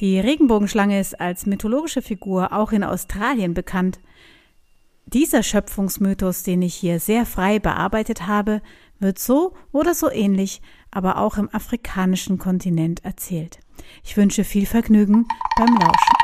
Die Regenbogenschlange ist als mythologische Figur auch in Australien bekannt. Dieser Schöpfungsmythos, den ich hier sehr frei bearbeitet habe, wird so oder so ähnlich, aber auch im afrikanischen Kontinent erzählt. Ich wünsche viel Vergnügen beim Lauschen.